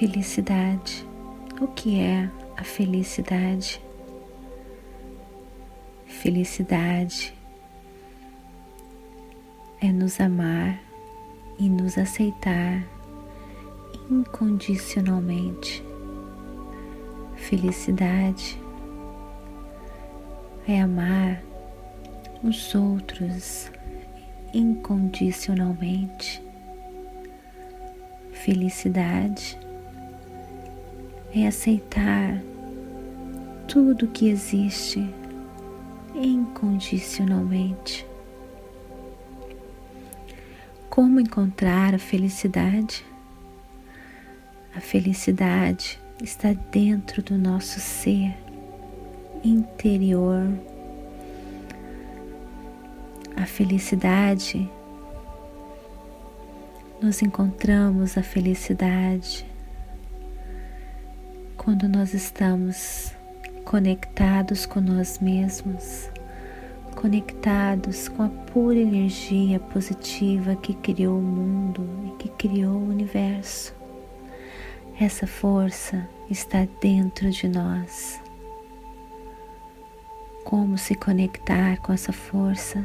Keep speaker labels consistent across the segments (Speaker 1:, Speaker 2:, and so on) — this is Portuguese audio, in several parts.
Speaker 1: Felicidade. O que é a felicidade? Felicidade é nos amar e nos aceitar incondicionalmente. Felicidade é amar os outros incondicionalmente. Felicidade é aceitar tudo que existe incondicionalmente. Como encontrar a felicidade? A felicidade está dentro do nosso ser interior. A felicidade, nós encontramos a felicidade quando nós estamos conectados com nós mesmos, conectados com a pura energia positiva que criou o mundo e que criou o universo. Essa força está dentro de nós. Como se conectar com essa força?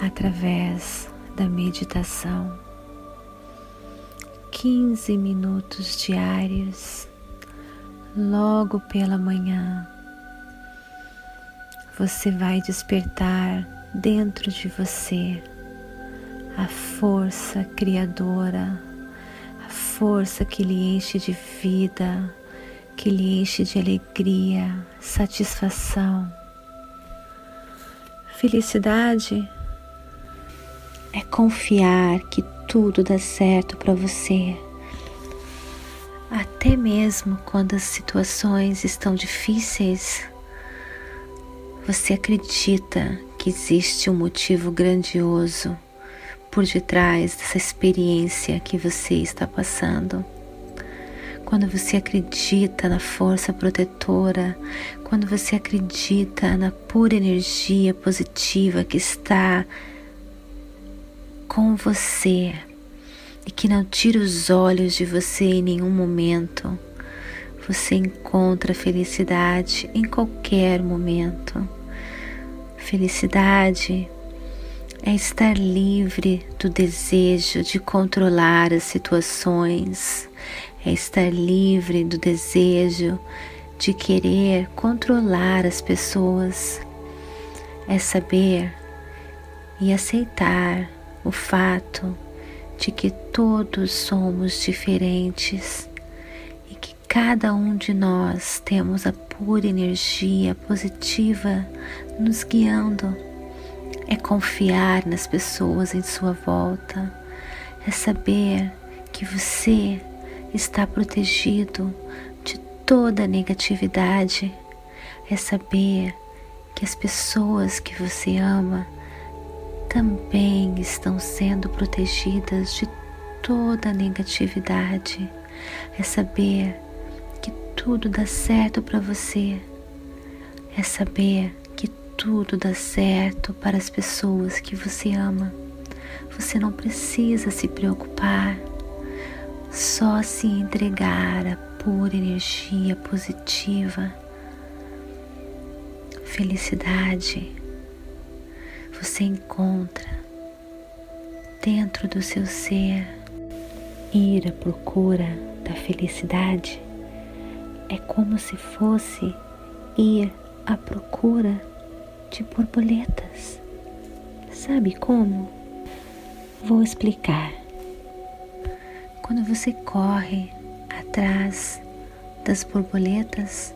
Speaker 1: Através da meditação. 15 minutos diários, logo pela manhã, você vai despertar dentro de você a força criadora, a força que lhe enche de vida, que lhe enche de alegria, satisfação. Felicidade é confiar que tudo dá certo para você. Até mesmo quando as situações estão difíceis, você acredita que existe um motivo grandioso por detrás dessa experiência que você está passando. Quando você acredita na força protetora, quando você acredita na pura energia positiva que está com você e que não tira os olhos de você em nenhum momento. Você encontra felicidade em qualquer momento. Felicidade é estar livre do desejo de controlar as situações, é estar livre do desejo de querer controlar as pessoas, é saber e aceitar o fato de que todos somos diferentes e que cada um de nós temos a pura energia positiva nos guiando. É confiar nas pessoas em sua volta, é saber que você está protegido de toda negatividade, é saber que as pessoas que você ama também estão sendo protegidas de toda negatividade. É saber que tudo dá certo para você. É saber que tudo dá certo para as pessoas que você ama. Você não precisa se preocupar, só se entregar à pura energia positiva, felicidade, você encontra dentro do seu ser ir à procura da felicidade é como se fosse ir à procura de borboletas. Sabe como? Vou explicar. Quando você corre atrás das borboletas,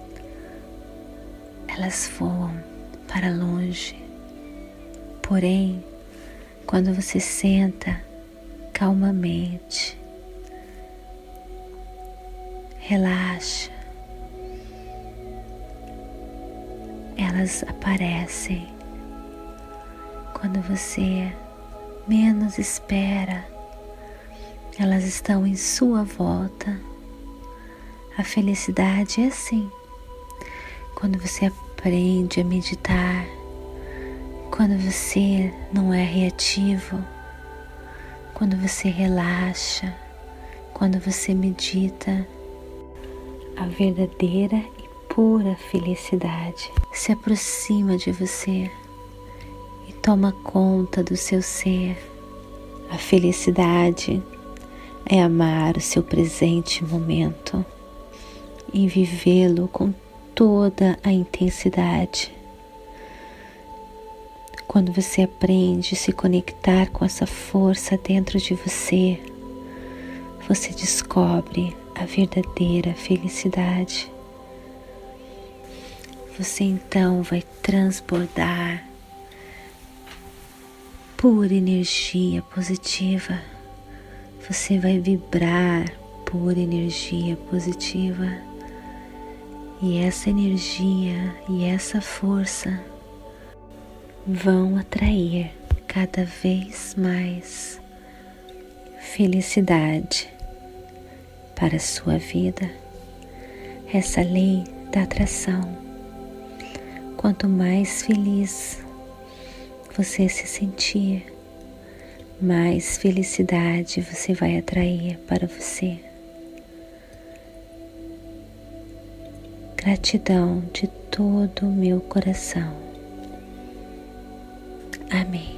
Speaker 1: elas voam para longe. Porém, quando você senta calmamente, relaxa, elas aparecem quando você menos espera, elas estão em sua volta. A felicidade é assim. Quando você aprende a meditar, quando você não é reativo, quando você relaxa, quando você medita, a verdadeira e pura felicidade se aproxima de você toma conta do seu ser. A felicidade é amar o seu presente momento e vivê-lo com toda a intensidade. Quando você aprende a se conectar com essa força dentro de você, você descobre a verdadeira felicidade. Você então vai transbordar pura energia positiva. Você vai vibrar pura energia positiva. E essa energia e essa força vão atrair cada vez mais felicidade para a sua vida. Essa lei da atração. Quanto mais feliz você se sentir, mais felicidade você vai atrair para você. Gratidão de todo o meu coração. Amém.